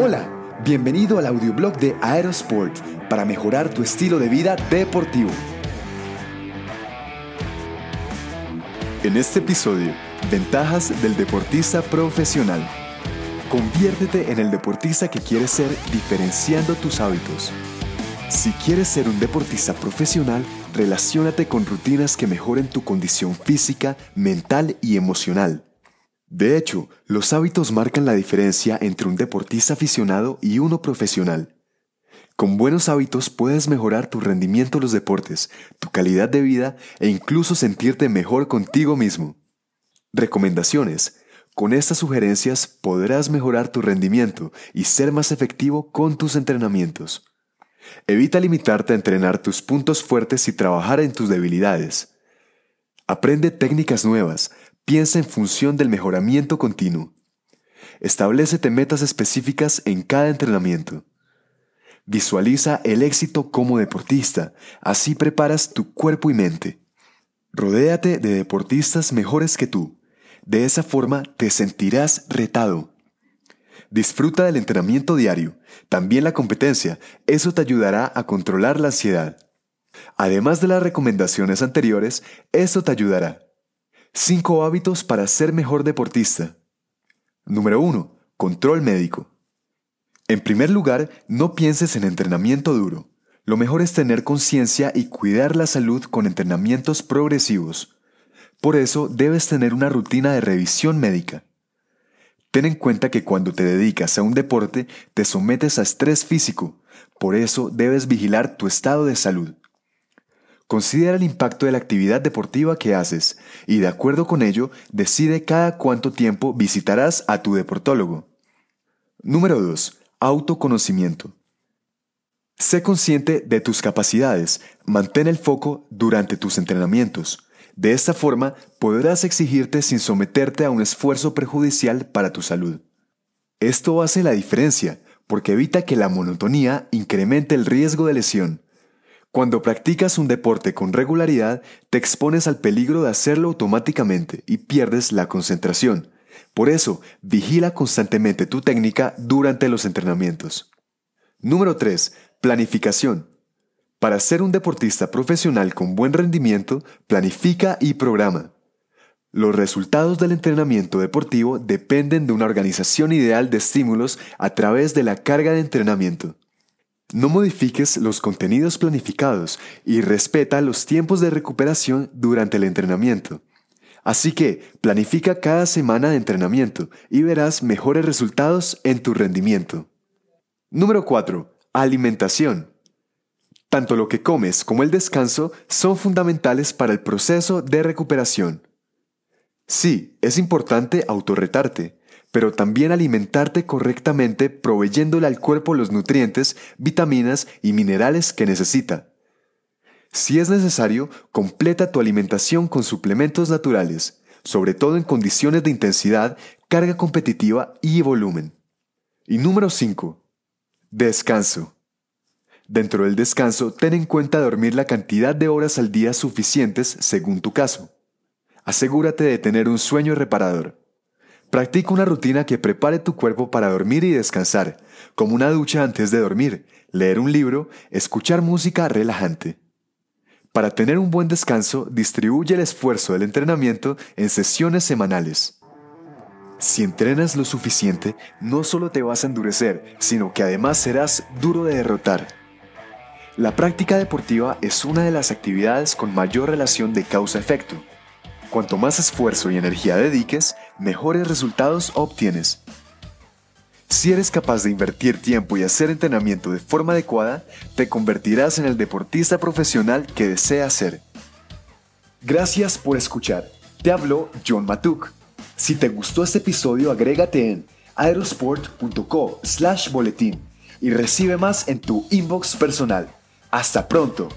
Hola, bienvenido al audioblog de Aerosport para mejorar tu estilo de vida deportivo. En este episodio, ventajas del deportista profesional. Conviértete en el deportista que quieres ser diferenciando tus hábitos. Si quieres ser un deportista profesional, relaciónate con rutinas que mejoren tu condición física, mental y emocional. De hecho, los hábitos marcan la diferencia entre un deportista aficionado y uno profesional. Con buenos hábitos puedes mejorar tu rendimiento en los deportes, tu calidad de vida e incluso sentirte mejor contigo mismo. Recomendaciones. Con estas sugerencias podrás mejorar tu rendimiento y ser más efectivo con tus entrenamientos. Evita limitarte a entrenar tus puntos fuertes y trabajar en tus debilidades. Aprende técnicas nuevas, Piensa en función del mejoramiento continuo. Establecete metas específicas en cada entrenamiento. Visualiza el éxito como deportista, así preparas tu cuerpo y mente. Rodéate de deportistas mejores que tú. De esa forma te sentirás retado. Disfruta del entrenamiento diario, también la competencia, eso te ayudará a controlar la ansiedad. Además de las recomendaciones anteriores, eso te ayudará 5 hábitos para ser mejor deportista. Número 1. Control médico. En primer lugar, no pienses en entrenamiento duro. Lo mejor es tener conciencia y cuidar la salud con entrenamientos progresivos. Por eso debes tener una rutina de revisión médica. Ten en cuenta que cuando te dedicas a un deporte te sometes a estrés físico, por eso debes vigilar tu estado de salud. Considera el impacto de la actividad deportiva que haces y de acuerdo con ello decide cada cuánto tiempo visitarás a tu deportólogo. Número 2. Autoconocimiento. Sé consciente de tus capacidades, mantén el foco durante tus entrenamientos. De esta forma podrás exigirte sin someterte a un esfuerzo perjudicial para tu salud. Esto hace la diferencia porque evita que la monotonía incremente el riesgo de lesión. Cuando practicas un deporte con regularidad, te expones al peligro de hacerlo automáticamente y pierdes la concentración. Por eso, vigila constantemente tu técnica durante los entrenamientos. Número 3. Planificación. Para ser un deportista profesional con buen rendimiento, planifica y programa. Los resultados del entrenamiento deportivo dependen de una organización ideal de estímulos a través de la carga de entrenamiento. No modifiques los contenidos planificados y respeta los tiempos de recuperación durante el entrenamiento. Así que planifica cada semana de entrenamiento y verás mejores resultados en tu rendimiento. Número 4. Alimentación. Tanto lo que comes como el descanso son fundamentales para el proceso de recuperación. Sí, es importante autorretarte, pero también alimentarte correctamente proveyéndole al cuerpo los nutrientes, vitaminas y minerales que necesita. Si es necesario, completa tu alimentación con suplementos naturales, sobre todo en condiciones de intensidad, carga competitiva y volumen. Y número 5. Descanso. Dentro del descanso, ten en cuenta dormir la cantidad de horas al día suficientes según tu caso. Asegúrate de tener un sueño reparador. Practica una rutina que prepare tu cuerpo para dormir y descansar, como una ducha antes de dormir, leer un libro, escuchar música relajante. Para tener un buen descanso, distribuye el esfuerzo del entrenamiento en sesiones semanales. Si entrenas lo suficiente, no solo te vas a endurecer, sino que además serás duro de derrotar. La práctica deportiva es una de las actividades con mayor relación de causa-efecto. Cuanto más esfuerzo y energía dediques, mejores resultados obtienes. Si eres capaz de invertir tiempo y hacer entrenamiento de forma adecuada, te convertirás en el deportista profesional que deseas ser. Gracias por escuchar. Te habló John Matuk. Si te gustó este episodio, agrégate en aerosport.co slash boletín y recibe más en tu inbox personal. Hasta pronto.